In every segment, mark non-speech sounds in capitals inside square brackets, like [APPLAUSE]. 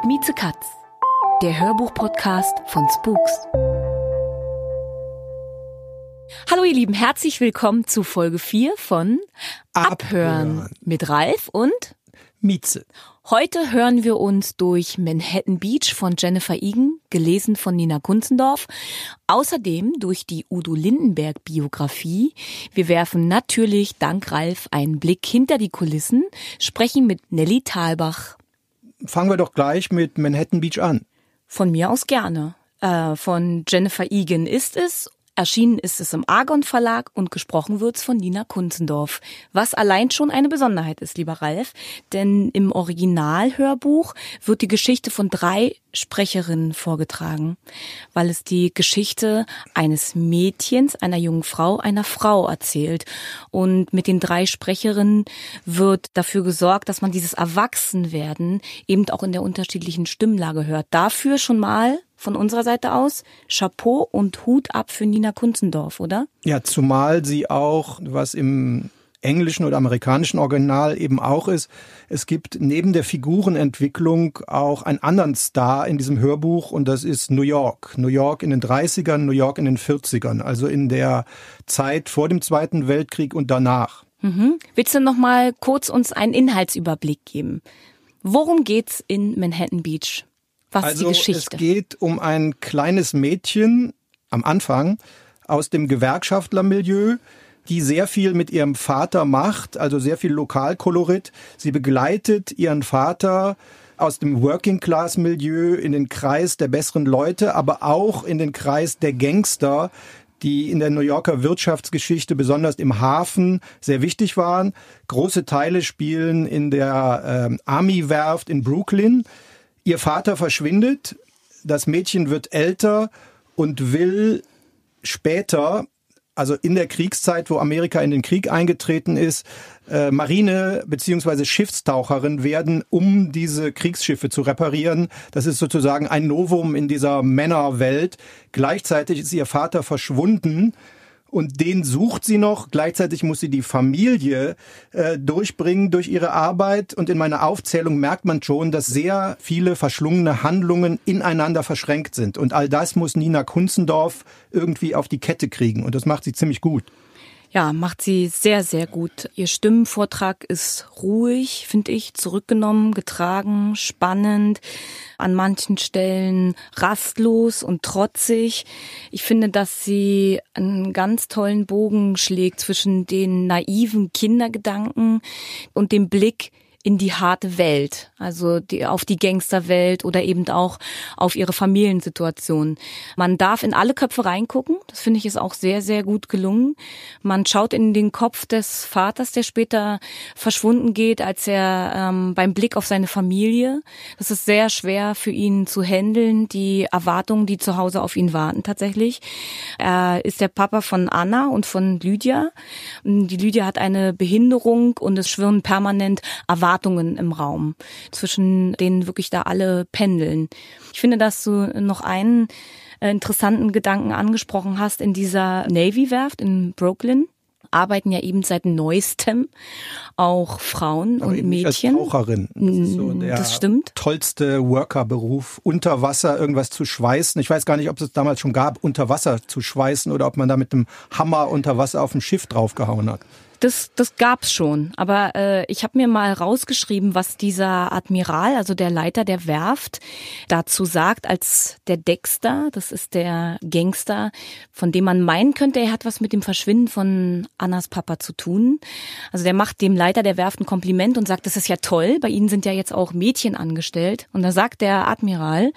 Mit Mieze Katz, der Hörbuch-Podcast von Spooks. Hallo ihr Lieben, herzlich willkommen zu Folge 4 von Abhören, Abhören. mit Ralf und Mieze. Heute hören wir uns durch Manhattan Beach von Jennifer Egan, gelesen von Nina Kunzendorf. Außerdem durch die Udo Lindenberg Biografie. Wir werfen natürlich dank Ralf einen Blick hinter die Kulissen, sprechen mit Nelly Thalbach. Fangen wir doch gleich mit Manhattan Beach an. Von mir aus gerne. Äh, von Jennifer Egan ist es. Erschienen ist es im Argon Verlag und gesprochen wird's von Nina Kunzendorf. Was allein schon eine Besonderheit ist, lieber Ralf, denn im Originalhörbuch wird die Geschichte von drei Sprecherinnen vorgetragen, weil es die Geschichte eines Mädchens, einer jungen Frau, einer Frau erzählt. Und mit den drei Sprecherinnen wird dafür gesorgt, dass man dieses Erwachsenwerden eben auch in der unterschiedlichen Stimmlage hört. Dafür schon mal von unserer Seite aus Chapeau und Hut ab für Nina Kunzendorf, oder? Ja, zumal sie auch, was im englischen oder amerikanischen Original eben auch ist, es gibt neben der Figurenentwicklung auch einen anderen Star in diesem Hörbuch und das ist New York. New York in den 30ern, New York in den 40ern, also in der Zeit vor dem Zweiten Weltkrieg und danach. Mhm. Willst du noch mal kurz uns einen Inhaltsüberblick geben? Worum geht's in Manhattan Beach? Was also ist die Geschichte? es geht um ein kleines Mädchen am Anfang aus dem Gewerkschaftlermilieu, die sehr viel mit ihrem Vater macht, also sehr viel Lokalkolorit. Sie begleitet ihren Vater aus dem Working-Class-Milieu in den Kreis der besseren Leute, aber auch in den Kreis der Gangster, die in der New Yorker Wirtschaftsgeschichte besonders im Hafen sehr wichtig waren. Große Teile spielen in der ähm, Army-Werft in Brooklyn. Ihr Vater verschwindet, das Mädchen wird älter und will später, also in der Kriegszeit, wo Amerika in den Krieg eingetreten ist, äh, Marine- bzw. Schiffstaucherin werden, um diese Kriegsschiffe zu reparieren. Das ist sozusagen ein Novum in dieser Männerwelt. Gleichzeitig ist ihr Vater verschwunden und den sucht sie noch. Gleichzeitig muss sie die Familie äh, durchbringen durch ihre Arbeit. Und in meiner Aufzählung merkt man schon, dass sehr viele verschlungene Handlungen ineinander verschränkt sind. Und all das muss Nina Kunzendorf irgendwie auf die Kette kriegen. Und das macht sie ziemlich gut. Ja, macht sie sehr, sehr gut. Ihr Stimmenvortrag ist ruhig, finde ich, zurückgenommen, getragen, spannend, an manchen Stellen rastlos und trotzig. Ich finde, dass sie einen ganz tollen Bogen schlägt zwischen den naiven Kindergedanken und dem Blick in die harte Welt, also die, auf die Gangsterwelt oder eben auch auf ihre Familiensituation. Man darf in alle Köpfe reingucken, das finde ich ist auch sehr, sehr gut gelungen. Man schaut in den Kopf des Vaters, der später verschwunden geht, als er ähm, beim Blick auf seine Familie. Das ist sehr schwer für ihn zu handeln, die Erwartungen, die zu Hause auf ihn warten tatsächlich. Er ist der Papa von Anna und von Lydia. Die Lydia hat eine Behinderung und es schwirren permanent Erwartungen Erwartungen im Raum, zwischen denen wirklich da alle pendeln. Ich finde, dass du noch einen äh, interessanten Gedanken angesprochen hast in dieser Navy-Werft in Brooklyn arbeiten ja eben seit neuestem auch Frauen Aber und Mädchen. Als Taucherin. Das ist so Mm, der das stimmt. tollste Workerberuf, unter Wasser irgendwas zu schweißen. Ich weiß gar nicht, ob es damals schon gab, unter Wasser zu schweißen oder ob man da mit einem Hammer unter Wasser auf dem Schiff draufgehauen hat. Das, das gab's schon. Aber äh, ich habe mir mal rausgeschrieben, was dieser Admiral, also der Leiter der Werft, dazu sagt, als der Dexter, das ist der Gangster, von dem man meinen könnte, er hat was mit dem Verschwinden von Annas Papa zu tun. Also der macht dem Leiter der Werft ein Kompliment und sagt, das ist ja toll, bei Ihnen sind ja jetzt auch Mädchen angestellt. Und da sagt der Admiral,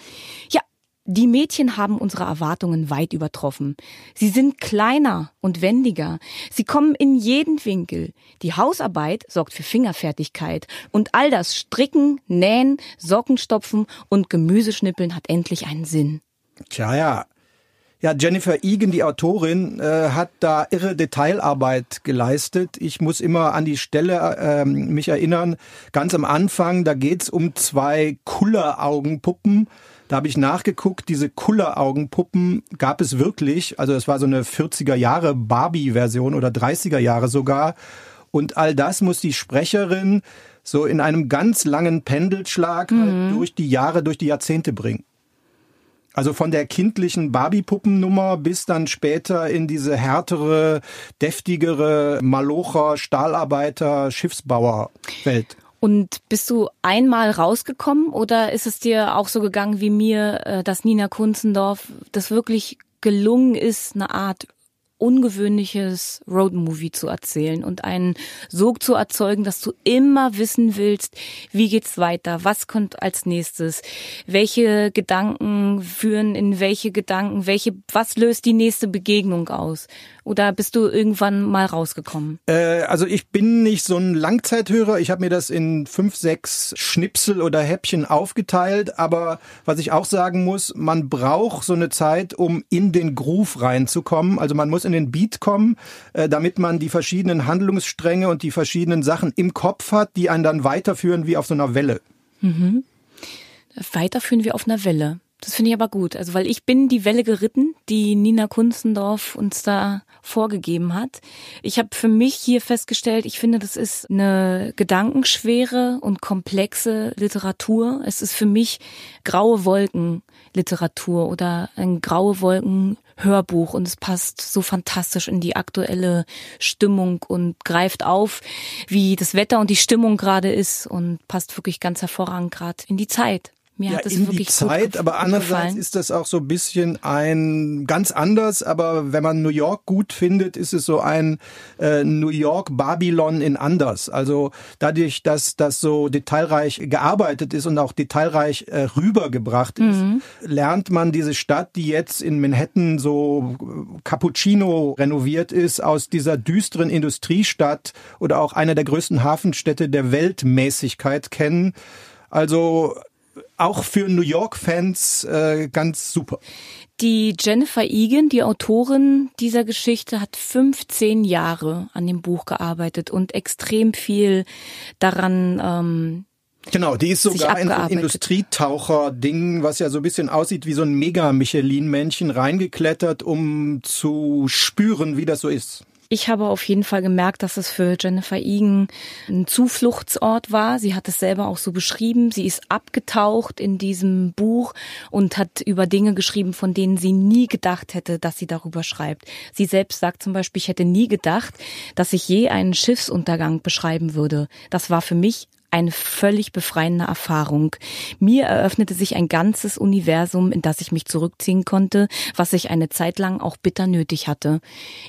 ja, Die Mädchen haben unsere Erwartungen weit übertroffen. Sie sind kleiner und wendiger. Sie kommen in jeden Winkel. Die Hausarbeit sorgt für Fingerfertigkeit. Und all das Stricken, Nähen, Sockenstopfen und Gemüseschnippeln hat endlich einen Sinn. Tja, ja. Ja, Jennifer Egan, die Autorin, äh, hat da irre Detailarbeit geleistet. Ich muss immer an die Stelle äh, mich erinnern, ganz am Anfang, da geht's um zwei Kulleraugenpuppen. Da habe ich nachgeguckt, diese Kulleraugenpuppen gab es wirklich. Also es war so eine 40er Jahre Barbie-Version oder 30er Jahre sogar. Und all das muss die Sprecherin so in einem ganz langen Pendelschlag halt mhm. halt durch die Jahre, durch die Jahrzehnte bringen. Also von der kindlichen Barbie-Puppennummer bis dann später in diese härtere, deftigere Malocher, Stahlarbeiter, Schiffsbauer-Welt. Und bist du einmal rausgekommen oder ist es dir auch so gegangen wie mir, äh, dass Nina Kunzendorf das wirklich gelungen ist, eine Art ungewöhnliches Roadmovie zu erzählen und einen Sog zu erzeugen, dass du immer wissen willst, wie geht's weiter, was kommt als nächstes, welche Gedanken führen in welche Gedanken, welche, was löst die nächste Begegnung aus? Oder bist du irgendwann mal rausgekommen? Äh, also ich bin nicht so ein Langzeithörer. Ich habe mir das in fünf, sechs Schnipsel oder Häppchen aufgeteilt. Aber was ich auch sagen muss, man braucht so eine Zeit, um in den Groove reinzukommen. Also man muss in den Beat kommen, äh, damit man die verschiedenen Handlungsstränge und die verschiedenen Sachen im Kopf hat, die einen dann weiterführen wie auf so einer Welle. Mhm. Weiterführen wie auf einer Welle. Das finde ich aber gut. Also, weil ich bin die Welle geritten, die Nina Kunzendorf uns da vorgegeben hat. Ich habe für mich hier festgestellt, ich finde, das ist eine gedankenschwere und komplexe Literatur. Es ist für mich graue Wolken Literatur oder ein graue Wolken Hörbuch und es passt so fantastisch in die aktuelle Stimmung und greift auf, wie das Wetter und die Stimmung gerade ist und passt wirklich ganz hervorragend gerade in die Zeit. Mir ja, hat es in wirklich die Zeit, aber andererseits gefallen. ist das auch so ein bisschen ein ganz anders, aber wenn man New York gut findet, ist es so ein äh, New York Babylon in anders. Also dadurch, dass das so detailreich gearbeitet ist und auch detailreich äh, rübergebracht ist, mhm. lernt man diese Stadt, die jetzt in Manhattan so Cappuccino renoviert ist, aus dieser düsteren Industriestadt oder auch einer der größten Hafenstädte der Weltmäßigkeit kennen. Also auch für New York-Fans äh, ganz super. Die Jennifer Egan, die Autorin dieser Geschichte, hat 15 Jahre an dem Buch gearbeitet und extrem viel daran ähm, Genau, die ist sogar in so ein Industrietaucher-Ding, was ja so ein bisschen aussieht wie so ein Mega-Michelin-Männchen, reingeklettert, um zu spüren, wie das so ist. Ich habe auf jeden Fall gemerkt, dass es für Jennifer Egan ein Zufluchtsort war. Sie hat es selber auch so beschrieben. Sie ist abgetaucht in diesem Buch und hat über Dinge geschrieben, von denen sie nie gedacht hätte, dass sie darüber schreibt. Sie selbst sagt zum Beispiel, ich hätte nie gedacht, dass ich je einen Schiffsuntergang beschreiben würde. Das war für mich eine völlig befreiende Erfahrung. Mir eröffnete sich ein ganzes Universum, in das ich mich zurückziehen konnte, was ich eine Zeit lang auch bitter nötig hatte.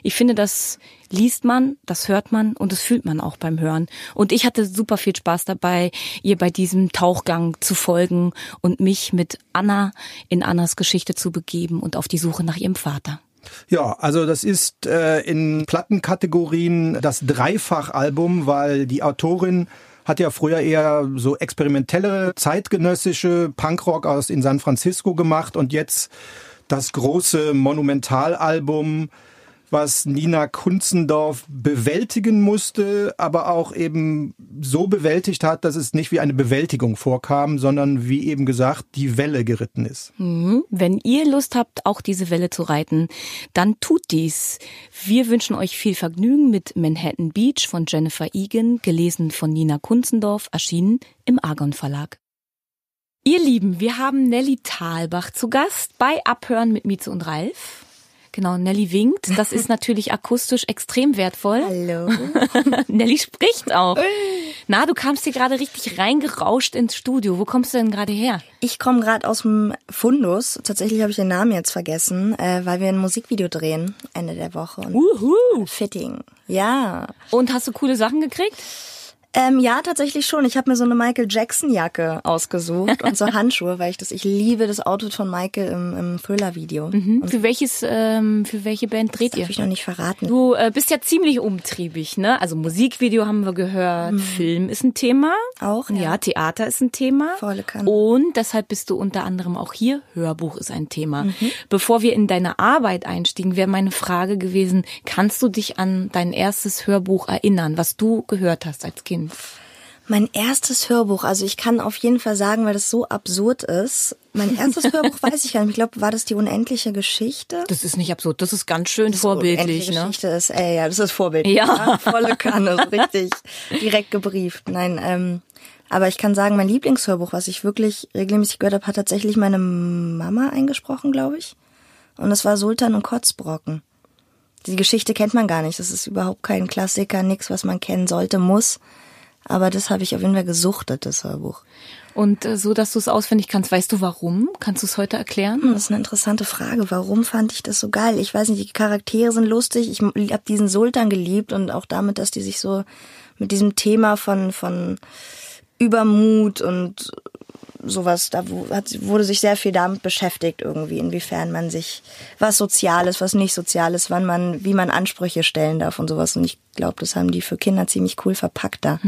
Ich finde, das liest man, das hört man und das fühlt man auch beim Hören. Und ich hatte super viel Spaß dabei, ihr bei diesem Tauchgang zu folgen und mich mit Anna in Annas Geschichte zu begeben und auf die Suche nach ihrem Vater. Ja, also das ist äh, in Plattenkategorien das Dreifachalbum, weil die Autorin hat ja früher eher so experimentelle, zeitgenössische Punkrock aus in San Francisco gemacht und jetzt das große Monumentalalbum was Nina Kunzendorf bewältigen musste, aber auch eben so bewältigt hat, dass es nicht wie eine Bewältigung vorkam, sondern wie eben gesagt, die Welle geritten ist. Mhm. Wenn ihr Lust habt, auch diese Welle zu reiten, dann tut dies. Wir wünschen euch viel Vergnügen mit Manhattan Beach von Jennifer Egan, gelesen von Nina Kunzendorf, erschienen im Argon Verlag. Ihr Lieben, wir haben Nelly Thalbach zu Gast bei Abhören mit Mieze und Ralf. Genau, Nelly winkt. Das ist natürlich akustisch extrem wertvoll. Hallo. [LAUGHS] Nelly spricht auch. Na, du kamst hier gerade richtig reingerauscht ins Studio. Wo kommst du denn gerade her? Ich komme gerade aus dem Fundus. Tatsächlich habe ich den Namen jetzt vergessen, äh, weil wir ein Musikvideo drehen Ende der Woche. Uhu. Fitting. Ja. Und hast du coole Sachen gekriegt? Ähm, ja, tatsächlich schon. Ich habe mir so eine Michael Jackson Jacke ausgesucht und so [LAUGHS] Handschuhe, weil ich das, ich liebe das Outfit von Michael im, im Thriller-Video. Mhm. Für welches, ähm, für welche Band dreht Das ihr? darf ich noch nicht verraten. Du äh, bist ja ziemlich umtriebig, ne? Also Musikvideo haben wir gehört, Film ist ein Thema. Auch, ja. ja. Theater ist ein Thema. Volle Kanne. Und deshalb bist du unter anderem auch hier. Hörbuch ist ein Thema. Bevor wir in deine Arbeit einstiegen, wäre meine Frage gewesen, kannst du dich an dein erstes Hörbuch erinnern, was du gehört hast als Kind? Mein erstes Hörbuch, also ich kann auf jeden Fall sagen, weil das so absurd ist. Mein erstes [LAUGHS] Hörbuch weiß ich gar nicht. Ich glaube, war das die unendliche Geschichte? Das ist nicht absurd, das ist ganz schön vorbildlich, Unendliche ne? Geschichte ist, ey, ja, das ist vorbildlich. Ja. Volle Kanne, so richtig direkt gebrieft. Nein, ähm, aber ich kann sagen, mein Lieblingshörbuch, was ich wirklich regelmäßig gehört habe, hat tatsächlich meine Mama eingesprochen, glaube ich. Und es war Sultan und Kotzbrocken. Die Geschichte kennt man gar nicht. Das ist überhaupt kein Klassiker, nix, was man kennen sollte, muss. Aber das habe ich auf jeden Fall gesuchtet, das Hörbuch. Und äh, so, dass du es auswendig kannst, weißt du warum? Kannst du es heute erklären? Hm, Das ist eine interessante Frage. Warum fand ich das so geil? Ich weiß nicht, die Charaktere sind lustig. Ich habe diesen Sultan geliebt und auch damit, dass die sich so mit diesem Thema von, von Übermut und sowas, da hat, wurde sich sehr viel damit beschäftigt irgendwie, inwiefern man sich was Soziales, was nicht Soziales, wann man, wie man Ansprüche stellen darf und sowas. Und ich glaube, das haben die für Kinder ziemlich cool verpackt da.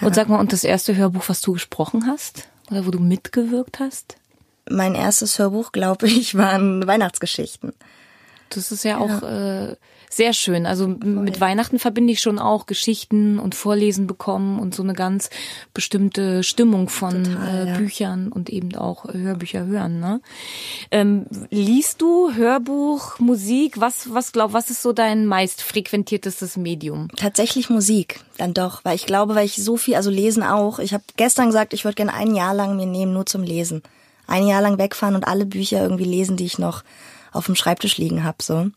Und sag mal, und das erste Hörbuch, was du gesprochen hast? Oder wo du mitgewirkt hast? Mein erstes Hörbuch, glaube ich, waren Weihnachtsgeschichten. Das ist ja auch äh, sehr schön. Also mit Weihnachten verbinde ich schon auch Geschichten und Vorlesen bekommen und so eine ganz bestimmte Stimmung von Total, äh, ja. Büchern und eben auch Hörbücher hören. Ne? Ähm, liest du Hörbuch, Musik? Was, was glaub, was ist so dein meist frequentiertestes Medium? Tatsächlich Musik, dann doch, weil ich glaube, weil ich so viel, also lesen auch. Ich habe gestern gesagt, ich würde gerne ein Jahr lang mir nehmen, nur zum Lesen. Ein Jahr lang wegfahren und alle Bücher irgendwie lesen, die ich noch auf dem Schreibtisch liegen hab, so.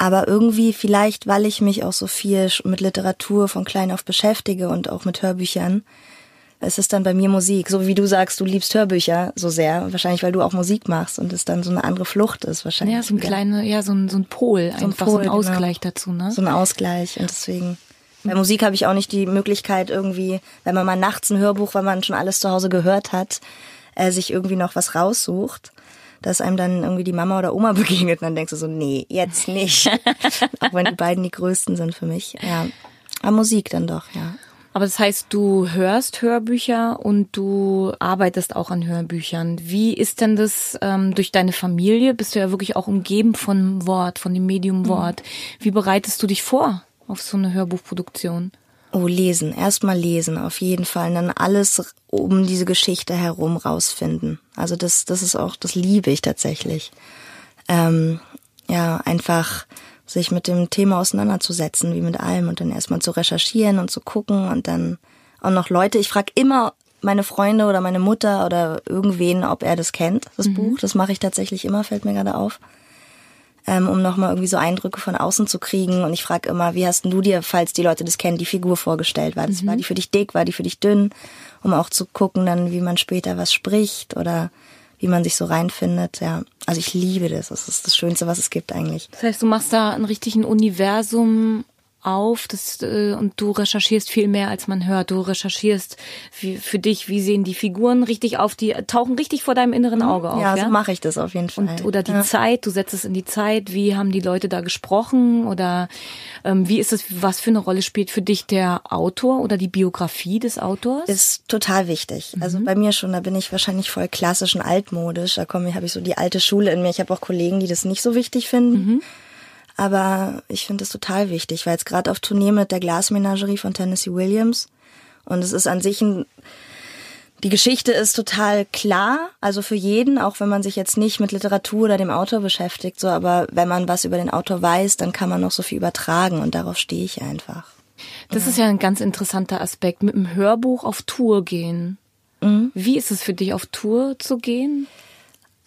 Aber irgendwie vielleicht, weil ich mich auch so viel mit Literatur von klein auf beschäftige und auch mit Hörbüchern, es ist dann bei mir Musik. So wie du sagst, du liebst Hörbücher so sehr. Wahrscheinlich, weil du auch Musik machst und es dann so eine andere Flucht ist wahrscheinlich. Ja, so ein kleiner, ja, so ein, so ein Pol, einfach so Pol, ein genau. Ausgleich dazu, ne? So ein Ausgleich und deswegen. Bei Musik habe ich auch nicht die Möglichkeit irgendwie, wenn man mal nachts ein Hörbuch, weil man schon alles zu Hause gehört hat, äh, sich irgendwie noch was raussucht, dass einem dann irgendwie die Mama oder Oma [LAUGHS] begegnet und dann denkst du so, nee, jetzt nicht. [LAUGHS] auch wenn die beiden die größten sind für mich. Ja. Aber Musik dann doch, ja. Aber das heißt, du hörst Hörbücher und du arbeitest auch an Hörbüchern. Wie ist denn das ähm, durch deine Familie? Bist du ja wirklich auch umgeben von Wort, von dem Medium Wort. Wie bereitest du dich vor auf so eine Hörbuchproduktion? Oh, lesen. Erstmal lesen, auf jeden Fall. Und dann alles um diese Geschichte herum rausfinden. Also das, das ist auch, das liebe ich tatsächlich. Ähm, ja, einfach sich mit dem Thema auseinanderzusetzen, wie mit allem und dann erstmal zu recherchieren und zu gucken und dann auch noch Leute. Ich frage immer meine Freunde oder meine Mutter oder irgendwen, ob er das kennt, das Buch. Das mache ich tatsächlich immer, fällt mir gerade auf ähm, um nochmal irgendwie so Eindrücke von außen zu kriegen. Und ich frage immer, wie hast denn du dir, falls die Leute das kennen, die Figur vorgestellt? War, das, war die für dich dick, war die für dich dünn? Um auch zu gucken, dann, wie man später was spricht oder wie man sich so reinfindet. Ja, also ich liebe das. Das ist das Schönste, was es gibt eigentlich. Das heißt, du machst da ein richtigen Universum auf das, äh, und du recherchierst viel mehr, als man hört. Du recherchierst wie, für dich, wie sehen die Figuren richtig auf, die tauchen richtig vor deinem inneren Auge auf. ja, Ja, so mache ich das auf jeden Fall. Und, oder die ja. Zeit, du setzt es in die Zeit, wie haben die Leute da gesprochen oder ähm, wie ist es, was für eine Rolle spielt für dich der Autor oder die Biografie des Autors? ist total wichtig. Also bei mir schon, da bin ich wahrscheinlich voll klassisch und altmodisch. Da komme habe ich so die alte Schule in mir. Ich habe auch Kollegen, die das nicht so wichtig finden. Aber ich finde es total wichtig, weil jetzt gerade auf Tournee mit der Glasmenagerie von Tennessee Williams und es ist an sich ein die Geschichte ist total klar, also für jeden, auch wenn man sich jetzt nicht mit Literatur oder dem Autor beschäftigt, so, aber wenn man was über den Autor weiß, dann kann man noch so viel übertragen und darauf stehe ich einfach. Das ist ja ein ganz interessanter Aspekt, mit dem Hörbuch auf Tour gehen. Wie ist es für dich, auf Tour zu gehen?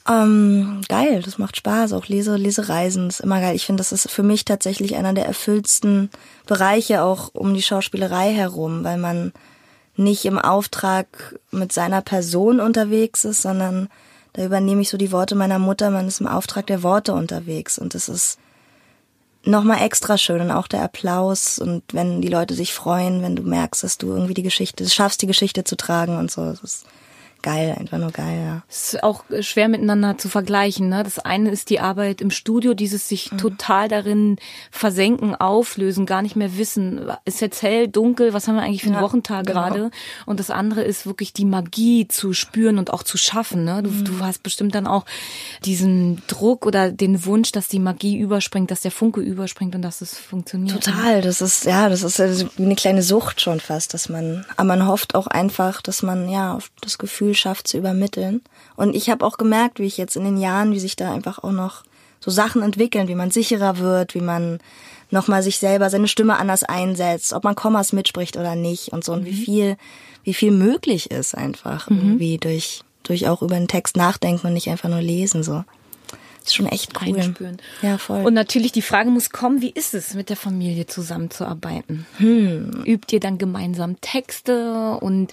Ähm, geil, das macht Spaß. Auch Lese, Lesereisen ist immer geil. Ich finde, das ist für mich tatsächlich einer der erfülltsten Bereiche auch um die Schauspielerei herum, weil man nicht im Auftrag mit seiner Person unterwegs ist, sondern da übernehme ich so die Worte meiner Mutter, man ist im Auftrag der Worte unterwegs und das ist nochmal extra schön und auch der Applaus und wenn die Leute sich freuen, wenn du merkst, dass du irgendwie die Geschichte, schaffst, die Geschichte zu tragen und so. Das ist geil, einfach nur geil, ja. Es ist auch schwer miteinander zu vergleichen. Ne? Das eine ist die Arbeit im Studio, dieses sich mhm. total darin versenken, auflösen, gar nicht mehr wissen, ist jetzt hell, dunkel, was haben wir eigentlich für einen ja, Wochentag genau. gerade? Und das andere ist wirklich die Magie zu spüren und auch zu schaffen. Ne? Du, mhm. du hast bestimmt dann auch diesen Druck oder den Wunsch, dass die Magie überspringt, dass der Funke überspringt und dass es funktioniert. Total, das ist, ja, das ist eine kleine Sucht schon fast, dass man, aber man hofft auch einfach, dass man, ja, das Gefühl Gefühl schafft zu übermitteln. Und ich habe auch gemerkt, wie ich jetzt in den Jahren, wie sich da einfach auch noch so Sachen entwickeln, wie man sicherer wird, wie man nochmal sich selber seine Stimme anders einsetzt, ob man Kommas mitspricht oder nicht und so und wie mhm. viel, wie viel möglich ist einfach mhm. irgendwie durch, durch auch über den Text nachdenken und nicht einfach nur lesen so ist schon echt cool. Reinspüren. Ja, voll. Und natürlich die Frage muss kommen, wie ist es, mit der Familie zusammenzuarbeiten? Hm. Übt ihr dann gemeinsam Texte und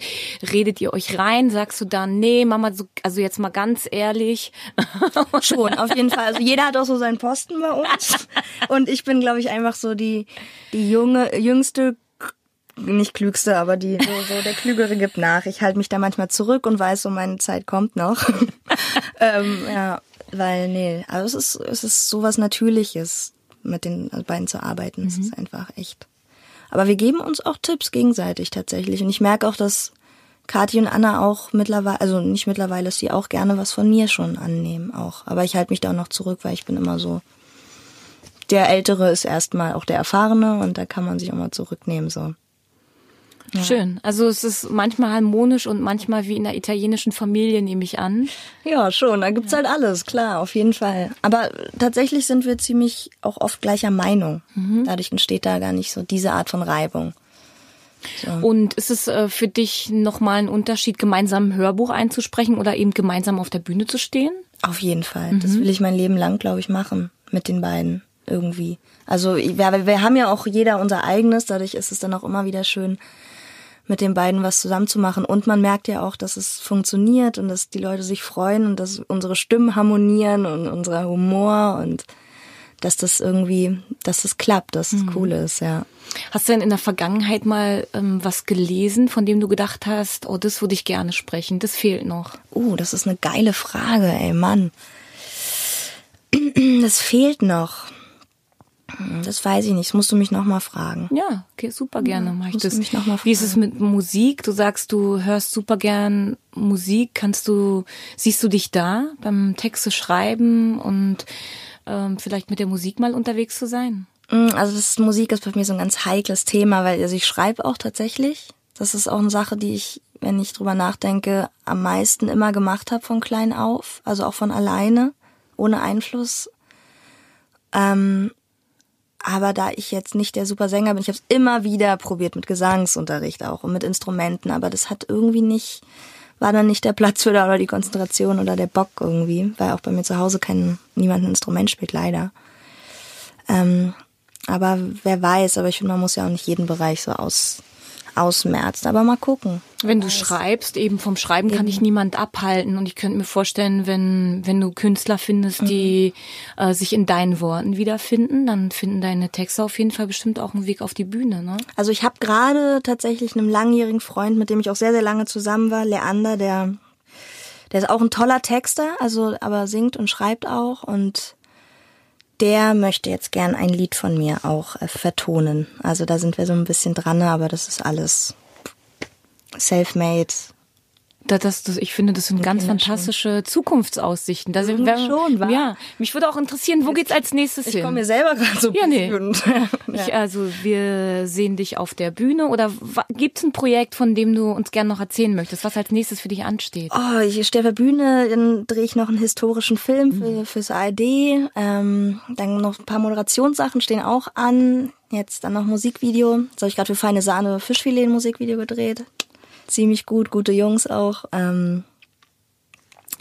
redet ihr euch rein? Sagst du dann, nee, Mama, also jetzt mal ganz ehrlich. [LAUGHS] Schon, auf jeden Fall. Also jeder hat auch so seinen Posten bei uns. Und ich bin, glaube ich, einfach so die, die junge, jüngste nicht klügste, aber die so, so der Klügere gibt nach. Ich halte mich da manchmal zurück und weiß, so meine Zeit kommt noch. [LAUGHS] ähm, ja, weil, nee, also es ist, es ist sowas Natürliches, mit den beiden zu arbeiten. Mhm. Es ist einfach echt. Aber wir geben uns auch Tipps gegenseitig tatsächlich. Und ich merke auch, dass Kathi und Anna auch mittlerweile, also nicht mittlerweile, dass sie auch gerne was von mir schon annehmen auch. Aber ich halte mich da auch noch zurück, weil ich bin immer so, der Ältere ist erstmal auch der Erfahrene und da kann man sich auch mal zurücknehmen, so. Ja. Schön. Also es ist manchmal harmonisch und manchmal wie in einer italienischen Familie, nehme ich an. Ja, schon. Da gibt's ja. halt alles, klar, auf jeden Fall. Aber tatsächlich sind wir ziemlich auch oft gleicher Meinung. Mhm. Dadurch entsteht da gar nicht so diese Art von Reibung. So. Und ist es äh, für dich nochmal ein Unterschied, gemeinsam ein Hörbuch einzusprechen oder eben gemeinsam auf der Bühne zu stehen? Auf jeden Fall. Mhm. Das will ich mein Leben lang, glaube ich, machen mit den beiden irgendwie. Also wir, wir haben ja auch jeder unser eigenes, dadurch ist es dann auch immer wieder schön, mit den beiden was zusammenzumachen. Und man merkt ja auch, dass es funktioniert und dass die Leute sich freuen und dass unsere Stimmen harmonieren und unser Humor und dass das irgendwie, dass das klappt, dass es mhm. cool ist, ja. Hast du denn in der Vergangenheit mal ähm, was gelesen, von dem du gedacht hast, oh, das würde ich gerne sprechen, das fehlt noch? Oh, das ist eine geile Frage, ey Mann. [CLEARS THROAT] Das fehlt noch. Das weiß ich nicht. Das musst du mich nochmal fragen. Ja, okay, super gerne. Ja, mach ich das. Mich noch mal fragen. Wie ist es mit Musik? Du sagst, du hörst super gern Musik. Kannst du, siehst du dich da beim Texte schreiben und ähm, vielleicht mit der Musik mal unterwegs zu sein? Mm, also das Musik ist bei mir so ein ganz heikles Thema, weil also ich schreibe auch tatsächlich. Das ist auch eine Sache, die ich, wenn ich drüber nachdenke, am meisten immer gemacht habe von klein auf. Also auch von alleine, ohne Einfluss. Ähm, aber da ich jetzt nicht der super Sänger bin, ich habe es immer wieder probiert mit Gesangsunterricht auch und mit Instrumenten, aber das hat irgendwie nicht, war dann nicht der Platz für da oder die Konzentration oder der Bock irgendwie, weil auch bei mir zu Hause kein niemand ein Instrument spielt, leider. Ähm, aber wer weiß, aber ich finde, man muss ja auch nicht jeden Bereich so aus ausmerzt. Aber mal gucken. Wenn du schreibst, eben vom Schreiben eben. kann dich niemand abhalten. Und ich könnte mir vorstellen, wenn, wenn du Künstler findest, die mhm. äh, sich in deinen Worten wiederfinden, dann finden deine Texte auf jeden Fall bestimmt auch einen Weg auf die Bühne. Ne? Also ich habe gerade tatsächlich einem langjährigen Freund, mit dem ich auch sehr, sehr lange zusammen war, Leander, der, der ist auch ein toller Texter, also aber singt und schreibt auch und der möchte jetzt gern ein Lied von mir auch äh, vertonen. Also da sind wir so ein bisschen dran, aber das ist alles self-made das, das, ich finde, das sind ganz fantastische Zukunftsaussichten. Da sind wir, schon, wa? Ja, mich würde auch interessieren, wo geht's als nächstes ich hin? Ich komme mir selber gerade so ja, nee. [LAUGHS] ja. ich, also wir sehen dich auf der Bühne oder gibt's ein Projekt, von dem du uns gerne noch erzählen möchtest, was als nächstes für dich ansteht? Oh, ich stehe auf der Bühne, dann drehe ich noch einen historischen Film für, mhm. fürs ARD. Ähm, dann noch ein paar Moderationssachen stehen auch an. Jetzt dann noch Musikvideo. Das habe ich gerade für Feine Sahne Fischfilet ein Musikvideo gedreht ziemlich gut, gute Jungs auch. Ähm,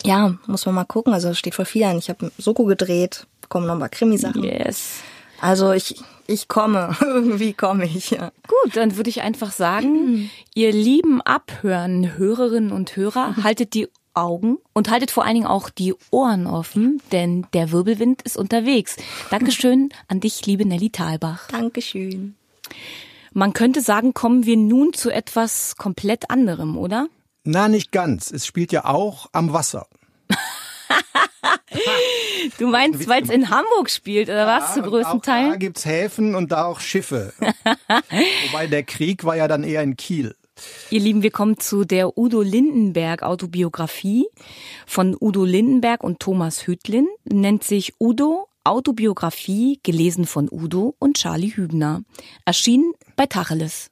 ja, muss man mal gucken. Also steht vor vier Jahren. Ich habe Soko gedreht, kommen noch ein paar Krimisachen. Yes. Also ich, ich komme, [LAUGHS] irgendwie komme ich. Ja. Gut, dann würde ich einfach sagen, mhm. ihr lieben Abhören, Hörerinnen und Hörer, haltet die Augen und haltet vor allen Dingen auch die Ohren offen, denn der Wirbelwind ist unterwegs. Dankeschön an dich, liebe Nelly Thalbach. Dankeschön. Man könnte sagen, kommen wir nun zu etwas komplett anderem, oder? Na, nicht ganz. Es spielt ja auch am Wasser. du meinst, weil es in Hamburg spielt, oder was, zu größten Teilen? Da gibt's Häfen und da auch Schiffe. [LAUGHS] Wobei der Krieg war ja dann eher in Kiel. Ihr Lieben, wir kommen zu der Udo Lindenberg Autobiografie von Udo Lindenberg und Thomas Hütlin. Nennt sich Udo Autobiografie, gelesen von Udo und Charlie Hübner. Erschienen bei Tacheles.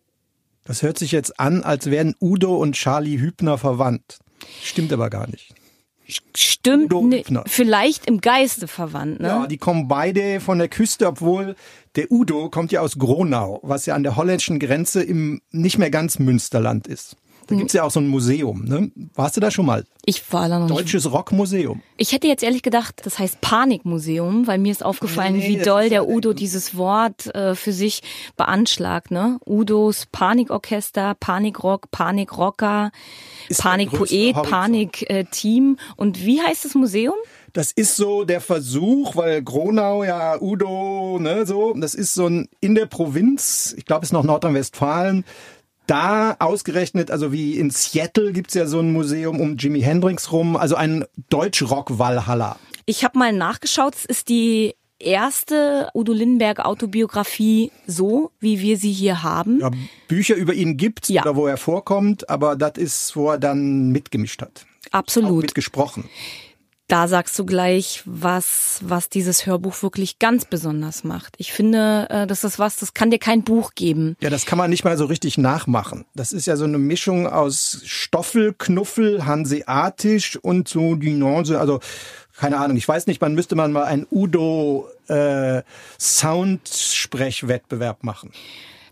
Das hört sich jetzt an, als wären Udo und Charlie Hübner verwandt. Stimmt aber gar nicht. Stimmt, ne, vielleicht im Geiste verwandt. Ne? Ja, die kommen beide von der Küste, obwohl der Udo kommt ja aus Gronau, was ja an der holländischen Grenze im nicht mehr ganz Münsterland ist. Da gibt's ja auch so ein Museum, ne? Warst du da schon mal? Ich war da noch nicht. Deutsches Rockmuseum. Ich hätte jetzt ehrlich gedacht, das heißt Panikmuseum, weil mir ist aufgefallen, nee, wie doll der Udo dieses Wort äh, für sich beanschlagt, ne? Udos Panikorchester, Panikrock, Panikrocker, Panikpoet, Panikteam. Und wie heißt das Museum? Das ist so der Versuch, weil Gronau ja Udo, ne, so, das ist so ein in der Provinz, ich glaube, es ist noch Nordrhein-Westfalen, da ausgerechnet, also wie in Seattle gibt's ja so ein Museum um Jimi Hendrix rum, also ein Deutschrock-Walhalla. Ich habe mal nachgeschaut, es ist die erste Udo Lindenberg Autobiografie so, wie wir sie hier haben. Ja, Bücher über ihn gibt's ja. oder wo er vorkommt, aber das ist, wo er dann mitgemischt hat. Absolut. Auch mitgesprochen da sagst du gleich, was, was dieses Hörbuch wirklich ganz besonders macht. Ich finde, äh, das ist was, das kann dir kein Buch geben. Ja, das kann man nicht mal so richtig nachmachen. Das ist ja so eine Mischung aus Stoffel, Knuffel, Hanseatisch und so die Nuance, also keine Ahnung, ich weiß nicht, man müsste man mal einen Udo äh, Soundsprechwettbewerb machen.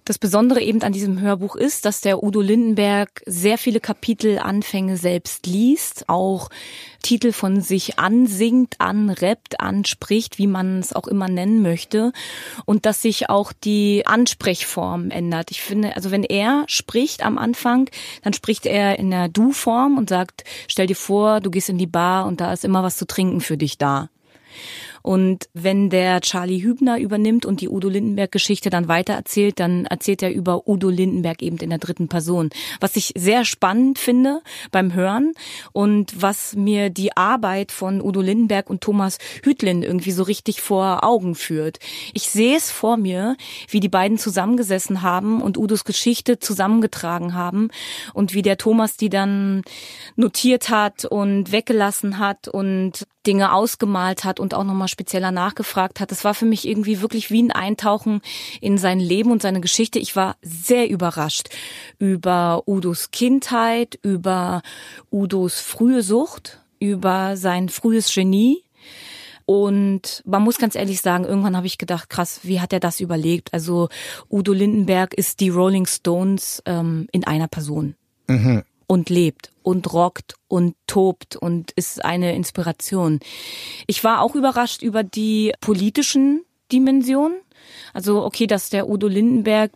Das Besondere eben an diesem Hörbuch ist, dass der Udo Lindenberg sehr viele Kapitelanfänge selbst liest, auch Titel von sich ansingt, anrappt, anspricht, wie man es auch immer nennen möchte, und dass sich auch die Ansprechform ändert. Ich finde, also wenn er spricht am Anfang, dann spricht er in der Du-Form und sagt, stell dir vor, du gehst in die Bar und da ist immer was zu trinken für dich da. Und wenn der Charlie Hübner übernimmt und die Udo Lindenberg-Geschichte dann weitererzählt, dann erzählt er über Udo Lindenberg eben in der dritten Person. Was ich sehr spannend finde beim Hören und was mir die Arbeit von Udo Lindenberg und Thomas Hütlin irgendwie so richtig vor Augen führt. Ich sehe es vor mir, wie die beiden zusammengesessen haben und Udos Geschichte zusammengetragen haben und wie der Thomas die dann notiert hat und weggelassen hat und Dinge ausgemalt hat und auch nochmal spezieller nachgefragt hat. Das war für mich irgendwie wirklich wie ein Eintauchen in sein Leben und seine Geschichte. Ich war sehr überrascht über Udos Kindheit, über Udos frühe Sucht, über sein frühes Genie. Und man muss ganz ehrlich sagen, irgendwann habe ich gedacht, krass, wie hat er das überlegt? Also Udo Lindenberg ist die Rolling Stones ähm, in einer Person. Mhm und lebt und rockt und tobt und ist eine Inspiration. Ich war auch überrascht über die politischen Dimensionen. Also okay, dass der Udo Lindenberg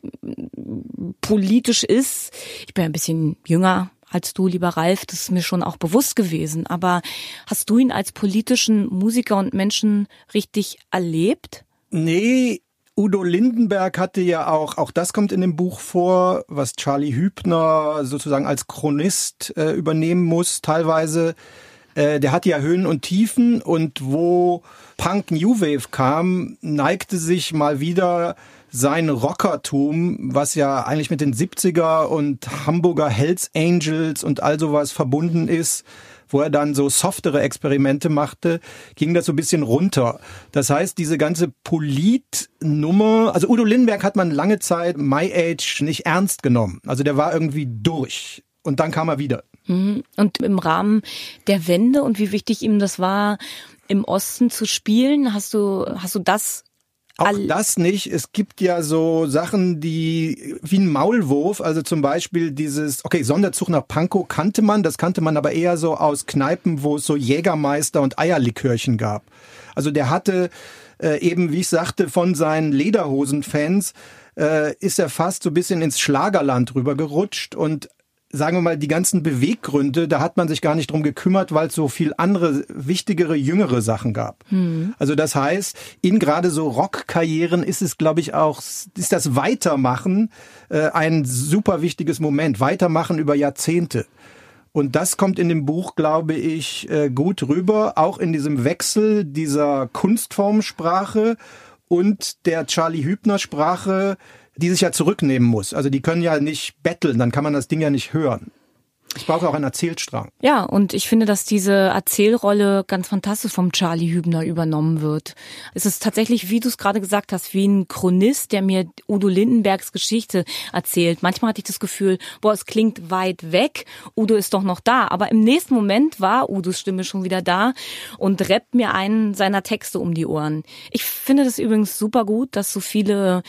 politisch ist. Ich bin ein bisschen jünger als du, lieber Ralf, das ist mir schon auch bewusst gewesen. Aber hast du ihn als politischen Musiker und Menschen richtig erlebt? Nee, Udo Lindenberg hatte ja auch, auch das kommt in dem Buch vor, was Charlie Hübner sozusagen als Chronist äh, übernehmen muss, teilweise. Äh, der hatte ja Höhen und Tiefen und wo Punk New Wave kam, neigte sich mal wieder sein Rockertum, was ja eigentlich mit den 70er und Hamburger Hells Angels und all sowas verbunden ist, wo er dann so softere Experimente machte, ging das so ein bisschen runter. Das heißt, diese ganze Politnummer, also Udo Lindenberg hat man lange Zeit My Age nicht ernst genommen. Also der war irgendwie durch. Und dann kam er wieder. Mhm. Und im Rahmen der Wende und wie wichtig ihm das war, im Osten zu spielen, hast du, hast du das auch das nicht. Es gibt ja so Sachen, die wie ein Maulwurf, also zum Beispiel dieses, okay, Sonderzug nach Pankow kannte man, das kannte man aber eher so aus Kneipen, wo es so Jägermeister und Eierlikörchen gab. Also der hatte äh, eben, wie ich sagte, von seinen Lederhosen-Fans äh, ist er fast so ein bisschen ins Schlagerland rübergerutscht und sagen wir mal, die ganzen Beweggründe, da hat man sich gar nicht drum gekümmert, weil es so viel andere, wichtigere, jüngere Sachen gab. Mhm. Also das heißt, in gerade so Rockkarrieren ist es, glaube ich, auch, ist das Weitermachen äh, ein super wichtiges Moment. Weitermachen über Jahrzehnte. Und das kommt in dem Buch, glaube ich, äh, gut rüber, auch in diesem Wechsel dieser Kunstformsprache und der Charlie Hübner Sprache, die sich ja zurücknehmen muss. Also die können ja nicht betteln, dann kann man das Ding ja nicht hören. Ich brauche auch einen Erzählstrang. Ja, und ich finde, dass diese Erzählrolle ganz fantastisch vom Charlie Hübner übernommen wird. Es ist tatsächlich, wie du es gerade gesagt hast, wie ein Chronist, der mir Udo Lindenbergs Geschichte erzählt. Manchmal hatte ich das Gefühl, boah, es klingt weit weg, Udo ist doch noch da. Aber im nächsten Moment war Udos Stimme schon wieder da und rappt mir einen seiner Texte um die Ohren. Ich finde das übrigens super gut, dass so viele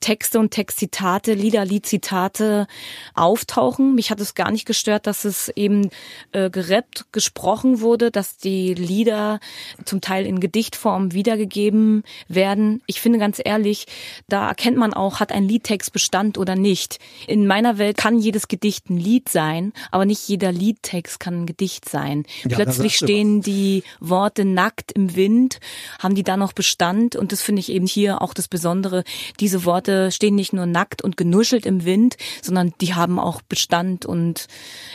Texte und Textzitate, Lieder, Liedzitate auftauchen. Mich hat es gar nicht gestört, dass es eben äh, gerappt, gesprochen wurde, dass die Lieder zum Teil in Gedichtform wiedergegeben werden. Ich finde ganz ehrlich, da erkennt man auch, hat ein Liedtext Bestand oder nicht. In meiner Welt kann jedes Gedicht ein Lied sein, aber nicht jeder Liedtext kann ein Gedicht sein. Ja, Plötzlich stehen die Worte nackt im Wind, haben die da noch Bestand und das finde ich eben hier auch das Besondere. Diese Worte stehen nicht nur nackt und genuschelt im Wind, sondern die haben auch Bestand und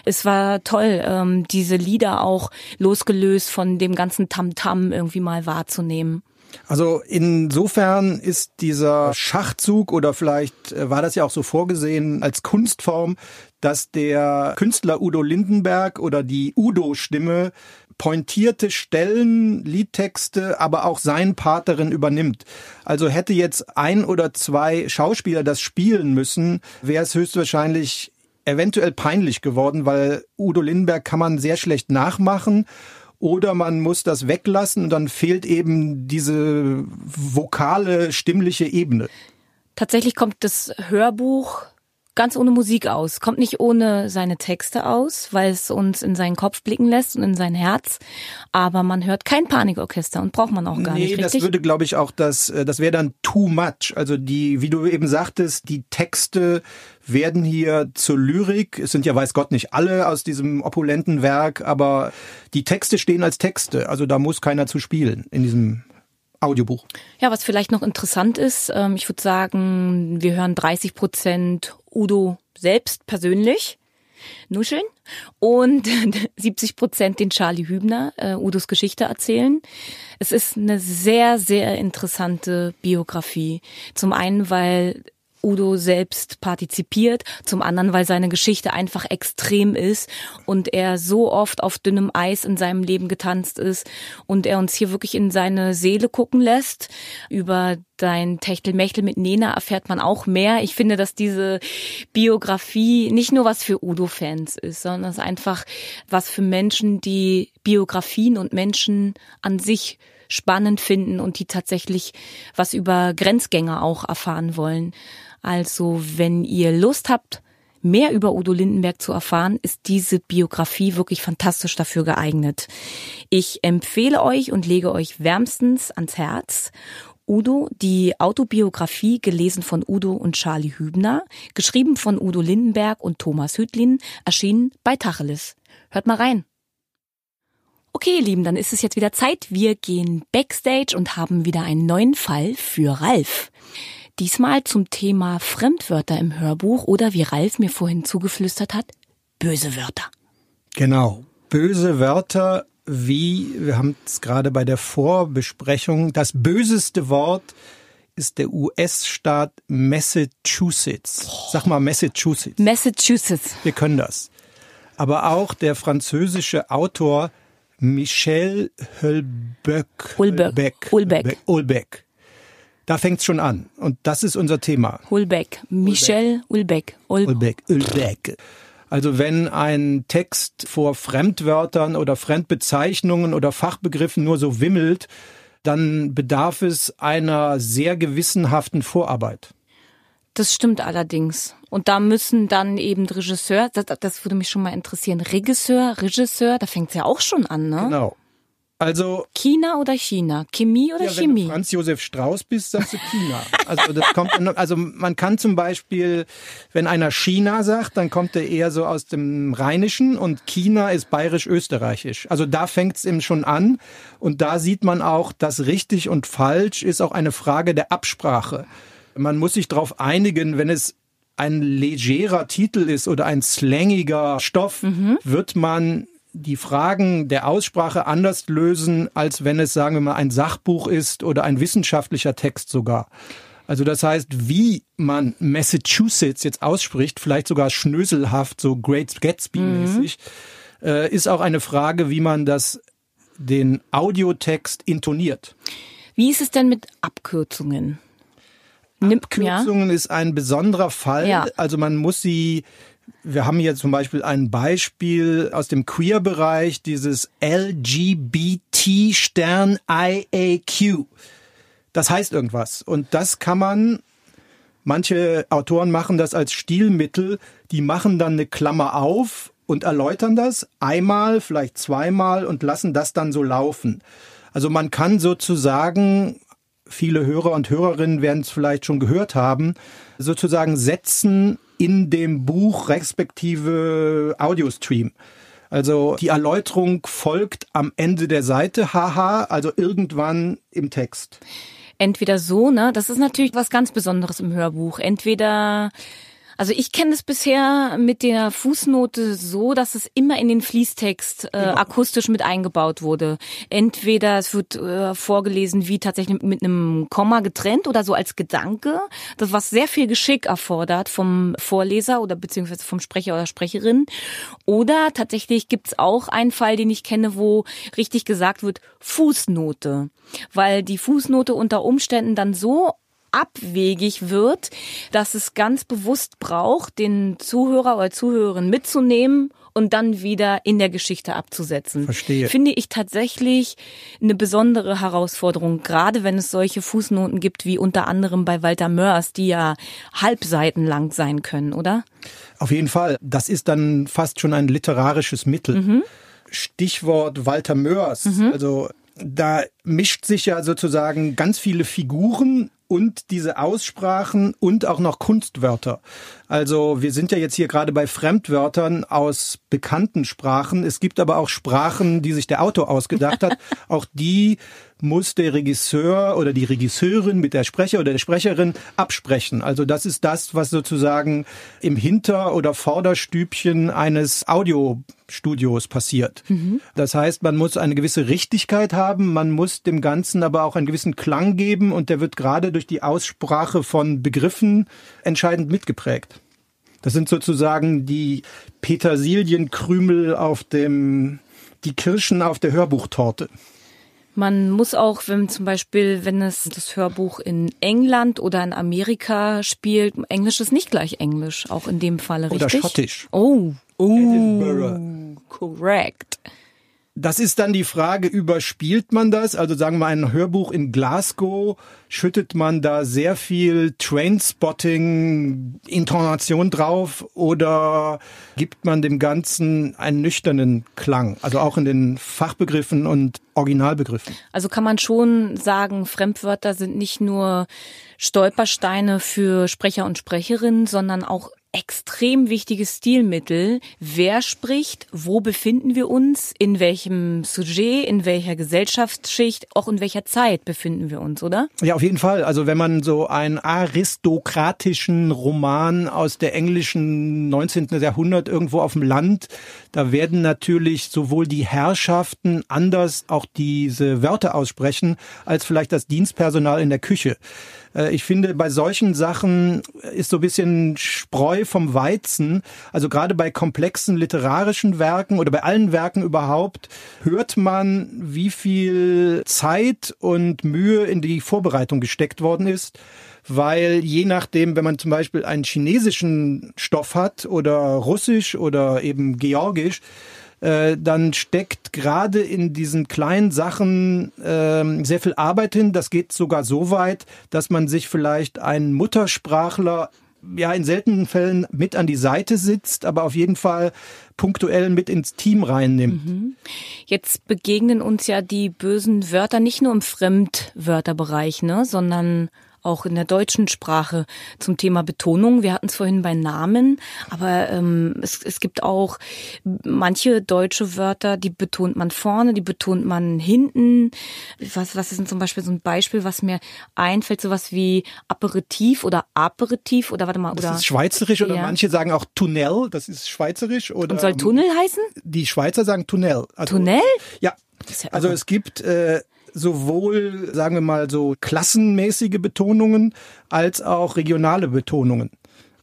es war toll, ähm, diese Lieder auch losgelöst von dem ganzen Tamtam -Tam irgendwie mal wahrzunehmen. Also insofern ist dieser Schachzug oder vielleicht äh, war das ja auch so vorgesehen als Kunstform, dass der Künstler Udo Lindenberg oder die Udo-Stimme pointierte Stellen, Liedtexte, aber auch sein Part übernimmt. Also hätte jetzt ein oder zwei Schauspieler das spielen müssen, wäre es höchstwahrscheinlich eventuell peinlich geworden, weil Udo Lindenberg kann man sehr schlecht nachmachen oder man muss das weglassen und dann fehlt eben diese vokale, stimmliche Ebene. Tatsächlich kommt das Hörbuch ganz ohne Musik aus, kommt nicht ohne seine Texte aus, weil es uns in seinen Kopf blicken lässt und in sein Herz. Aber man hört kein Panikorchester und braucht man auch gar nee, nicht. Nee, das würde, glaube ich, auch das, äh, das wäre dann too much. Also die, wie du eben sagtest, die Texte werden hier zur Lyrik. Es sind ja weiß Gott nicht alle aus diesem opulenten Werk, aber die Texte stehen als Texte. Also da muss keiner zu spielen in diesem Audiobuch. Ja, was vielleicht noch interessant ist, ähm, ich würde sagen, wir hören 30 Prozent Udo selbst persönlich nuscheln und [LAUGHS] 70 Prozent den Charlie Hübner, äh, Udos Geschichte erzählen. Es ist eine sehr, sehr interessante Biografie. Zum einen, weil Udo selbst partizipiert, zum anderen, weil seine Geschichte einfach extrem ist und er so oft auf dünnem Eis in seinem Leben getanzt ist und er uns hier wirklich in seine Seele gucken lässt. Über dein Techtelmechtel mit Nena erfährt man auch mehr. Ich finde, dass diese Biografie nicht nur was für Udo-Fans ist, sondern es ist einfach was für Menschen, die Biografien und Menschen an sich spannend finden und die tatsächlich was über Grenzgänger auch erfahren wollen. Also wenn ihr Lust habt, mehr über Udo Lindenberg zu erfahren, ist diese Biografie wirklich fantastisch dafür geeignet. Ich empfehle euch und lege euch wärmstens ans Herz. Udo, die Autobiografie gelesen von Udo und Charlie Hübner, geschrieben von Udo Lindenberg und Thomas Hütlin, erschienen bei Tacheles. Hört mal rein. Okay, ihr Lieben, dann ist es jetzt wieder Zeit. Wir gehen backstage und haben wieder einen neuen Fall für Ralf. Diesmal zum Thema Fremdwörter im Hörbuch oder wie Ralf mir vorhin zugeflüstert hat, böse Wörter. Genau, böse Wörter wie, wir haben es gerade bei der Vorbesprechung, das böseste Wort ist der US-Staat Massachusetts. Sag mal Massachusetts. Massachusetts. Wir können das. Aber auch der französische Autor Michel Hölbeck. Ulbeck. Ulbeck. Ulbeck. Da fängt's schon an. Und das ist unser Thema. Ulbeck. Michel Ulbeck. Ulbeck. Ulbeck. Also wenn ein Text vor Fremdwörtern oder Fremdbezeichnungen oder Fachbegriffen nur so wimmelt, dann bedarf es einer sehr gewissenhaften Vorarbeit. Das stimmt allerdings. Und da müssen dann eben Regisseur, das, das würde mich schon mal interessieren, Regisseur, Regisseur, da fängt's ja auch schon an, ne? Genau. Also China oder China? Chemie oder ja, Chemie? Wenn du Franz Josef Strauß bist, sagst du China. Also das kommt, also man kann zum Beispiel, wenn einer China sagt, dann kommt er eher so aus dem Rheinischen und China ist bayerisch-österreichisch. Also da fängt es eben schon an und da sieht man auch, dass richtig und falsch ist auch eine Frage der Absprache. Man muss sich darauf einigen, wenn es ein legerer Titel ist oder ein slangiger Stoff, mhm. wird man die Fragen der Aussprache anders lösen, als wenn es, sagen wir mal, ein Sachbuch ist oder ein wissenschaftlicher Text sogar. Also das heißt, wie man Massachusetts jetzt ausspricht, vielleicht sogar schnöselhaft, so Great Gatsby-mäßig, mhm. äh, ist auch eine Frage, wie man das den Audiotext intoniert. Wie ist es denn mit Abkürzungen? Abkürzungen ja. ist ein besonderer Fall. Ja. Also man muss sie wir haben hier zum Beispiel ein Beispiel aus dem Queer-Bereich, dieses LGBT-Stern IAQ. Das heißt irgendwas. Und das kann man, manche Autoren machen das als Stilmittel, die machen dann eine Klammer auf und erläutern das einmal, vielleicht zweimal und lassen das dann so laufen. Also man kann sozusagen, viele Hörer und Hörerinnen werden es vielleicht schon gehört haben, sozusagen Sätzen in dem Buch respektive Audiostream. Also die Erläuterung folgt am Ende der Seite, haha, also irgendwann im Text. Entweder so, ne? Das ist natürlich was ganz Besonderes im Hörbuch. Entweder also ich kenne es bisher mit der Fußnote so, dass es immer in den Fließtext äh, genau. akustisch mit eingebaut wurde. Entweder es wird äh, vorgelesen wie tatsächlich mit einem Komma getrennt oder so als Gedanke, das was sehr viel Geschick erfordert vom Vorleser oder beziehungsweise vom Sprecher oder Sprecherin. Oder tatsächlich gibt's auch einen Fall, den ich kenne, wo richtig gesagt wird Fußnote, weil die Fußnote unter Umständen dann so abwegig wird, dass es ganz bewusst braucht, den Zuhörer oder Zuhörerin mitzunehmen und dann wieder in der Geschichte abzusetzen. Verstehe. Finde ich tatsächlich eine besondere Herausforderung, gerade wenn es solche Fußnoten gibt wie unter anderem bei Walter Mörs, die ja Halbseiten lang sein können, oder? Auf jeden Fall. Das ist dann fast schon ein literarisches Mittel. Mhm. Stichwort Walter Mörs. Mhm. Also da mischt sich ja sozusagen ganz viele Figuren und diese Aussprachen und auch noch Kunstwörter. Also wir sind ja jetzt hier gerade bei Fremdwörtern aus bekannten Sprachen. Es gibt aber auch Sprachen, die sich der Autor ausgedacht hat. [LAUGHS] auch die muss der Regisseur oder die Regisseurin mit der Sprecher oder der Sprecherin absprechen. Also das ist das, was sozusagen im Hinter- oder Vorderstübchen eines Audiostudios passiert. Mhm. Das heißt, man muss eine gewisse Richtigkeit haben, man muss dem Ganzen aber auch einen gewissen Klang geben und der wird gerade durch die Aussprache von Begriffen entscheidend mitgeprägt. Das sind sozusagen die Petersilienkrümel auf dem, die Kirschen auf der Hörbuchtorte. Man muss auch, wenn zum Beispiel, wenn es das Hörbuch in England oder in Amerika spielt, Englisch ist nicht gleich Englisch, auch in dem Falle richtig. Oder Schottisch. Oh, oh, correct. Das ist dann die Frage, überspielt man das? Also sagen wir ein Hörbuch in Glasgow, schüttet man da sehr viel Trainspotting, Intonation drauf oder gibt man dem Ganzen einen nüchternen Klang? Also auch in den Fachbegriffen und Originalbegriffen. Also kann man schon sagen, Fremdwörter sind nicht nur Stolpersteine für Sprecher und Sprecherinnen, sondern auch extrem wichtiges Stilmittel. Wer spricht? Wo befinden wir uns? In welchem Sujet? In welcher Gesellschaftsschicht? Auch in welcher Zeit befinden wir uns, oder? Ja, auf jeden Fall. Also wenn man so einen aristokratischen Roman aus der englischen 19. Jahrhundert irgendwo auf dem Land, da werden natürlich sowohl die Herrschaften anders auch diese Wörter aussprechen, als vielleicht das Dienstpersonal in der Küche. Äh, ich finde, bei solchen Sachen ist so ein bisschen Spreu vom Weizen. Also gerade bei komplexen literarischen Werken oder bei allen Werken überhaupt hört man, wie viel Zeit und Mühe in die Vorbereitung gesteckt worden ist weil je nachdem, wenn man zum Beispiel einen chinesischen Stoff hat oder russisch oder eben georgisch, äh, dann steckt gerade in diesen kleinen Sachen äh, sehr viel Arbeit hin. Das geht sogar so weit, dass man sich vielleicht einen Muttersprachler ja in seltenen Fällen mit an die Seite sitzt, aber auf jeden Fall punktuell mit ins Team reinnimmt. Mhm. Jetzt begegnen uns ja die bösen Wörter nicht nur im Fremdwörterbereich, ne, sondern auch in der deutschen Sprache zum Thema Betonung. Wir hatten es vorhin bei Namen, aber ähm, es, es gibt auch manche deutsche Wörter, die betont man vorne, die betont man hinten. Was, was ist denn zum Beispiel so ein Beispiel, was mir einfällt, sowas wie Aperitif oder Aperitif oder warte mal. Oder, das ist schweizerisch oder ja. manche sagen auch Tunnel, das ist schweizerisch. Oder, Und soll Tunnel heißen? Die Schweizer sagen Tunnel. Also, Tunnel? Ja. ja also es gibt äh, sowohl, sagen wir mal, so klassenmäßige Betonungen als auch regionale Betonungen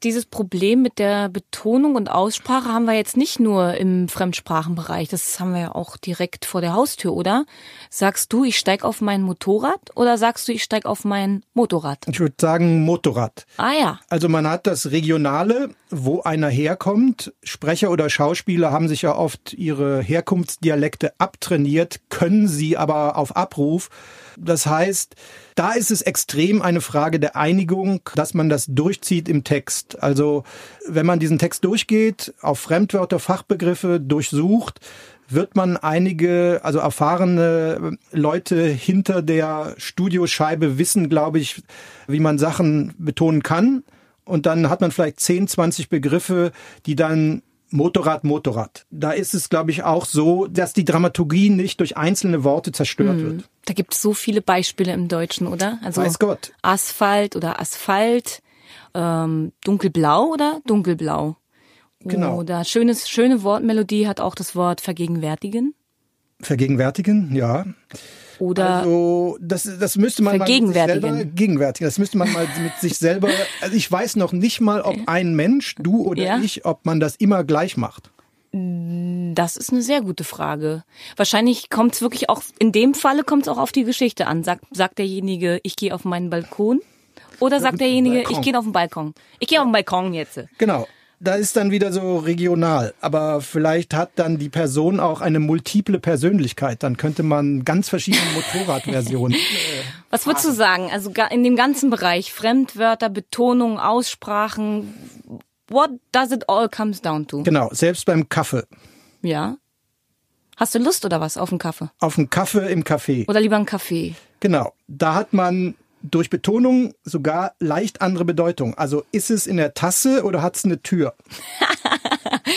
dieses Problem mit der Betonung und Aussprache haben wir jetzt nicht nur im Fremdsprachenbereich, das haben wir ja auch direkt vor der Haustür, oder? Sagst du, ich steig auf mein Motorrad oder sagst du, ich steig auf mein Motorrad? Ich würde sagen Motorrad. Ah ja. Also man hat das Regionale, wo einer herkommt. Sprecher oder Schauspieler haben sich ja oft ihre Herkunftsdialekte abtrainiert, können sie aber auf Abruf. Das heißt, da ist es extrem eine Frage der Einigung, dass man das durchzieht im Text. Also wenn man diesen Text durchgeht, auf Fremdwörter, Fachbegriffe durchsucht, wird man einige, also erfahrene Leute hinter der Studioscheibe wissen, glaube ich, wie man Sachen betonen kann. Und dann hat man vielleicht 10, 20 Begriffe, die dann Motorrad, Motorrad. Da ist es, glaube ich, auch so, dass die Dramaturgie nicht durch einzelne Worte zerstört mhm. wird. Da gibt es so viele Beispiele im Deutschen, oder? Also Weiß Gott. Asphalt oder Asphalt, ähm, dunkelblau oder dunkelblau. Genau. Oder schönes, schöne Wortmelodie hat auch das Wort vergegenwärtigen. Vergegenwärtigen, ja. Oder also das, das müsste man. Mal selber, gegenwärtigen. Das müsste man mal mit sich selber. Also ich weiß noch nicht mal, ob ein Mensch, du oder ja? ich, ob man das immer gleich macht. Das ist eine sehr gute Frage. Wahrscheinlich kommt es wirklich auch, in dem Falle kommt es auch auf die Geschichte an. Sagt, sagt derjenige, ich gehe auf meinen Balkon? Oder sagt derjenige, Balkon. ich gehe auf den Balkon? Ich gehe auf den Balkon jetzt. Genau da ist dann wieder so regional. Aber vielleicht hat dann die Person auch eine multiple Persönlichkeit. Dann könnte man ganz verschiedene [LAUGHS] Motorradversionen. [LAUGHS] Was würdest du sagen? Also in dem ganzen Bereich Fremdwörter, Betonung, Aussprachen. What does it all comes down to? Genau, selbst beim Kaffee. Ja. Hast du Lust oder was auf einen Kaffee? Auf einen Kaffee im Café. Oder lieber einen Kaffee? Genau. Da hat man durch Betonung sogar leicht andere Bedeutung. Also ist es in der Tasse oder hat es eine Tür? [LAUGHS]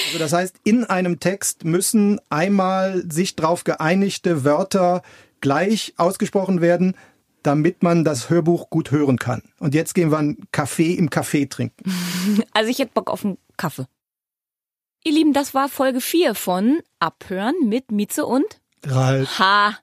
also das heißt, in einem Text müssen einmal sich darauf geeinigte Wörter gleich ausgesprochen werden, damit man das Hörbuch gut hören kann. Und jetzt gehen wir einen Kaffee im Café trinken. [LAUGHS] Also ich hätte Bock auf einen Kaffee. Ihr Lieben, das war Folge 4 von Abhören mit Mieze und Ralf. Ha,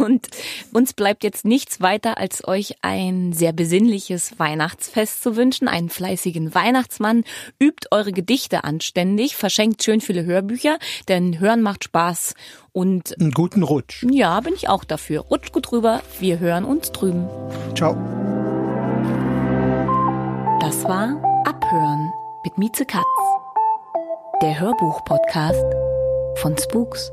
und uns bleibt jetzt nichts weiter, als euch ein sehr besinnliches Weihnachtsfest zu wünschen, einen fleißigen Weihnachtsmann, übt eure Gedichte anständig, verschenkt schön viele Hörbücher, denn Hören macht Spaß und einen guten Rutsch. Ja, bin ich auch dafür. Rutscht gut rüber, wir hören uns drüben. Ciao. Das war Abhören mit Mieze Katz, der Hörbuch-Podcast von Spooks.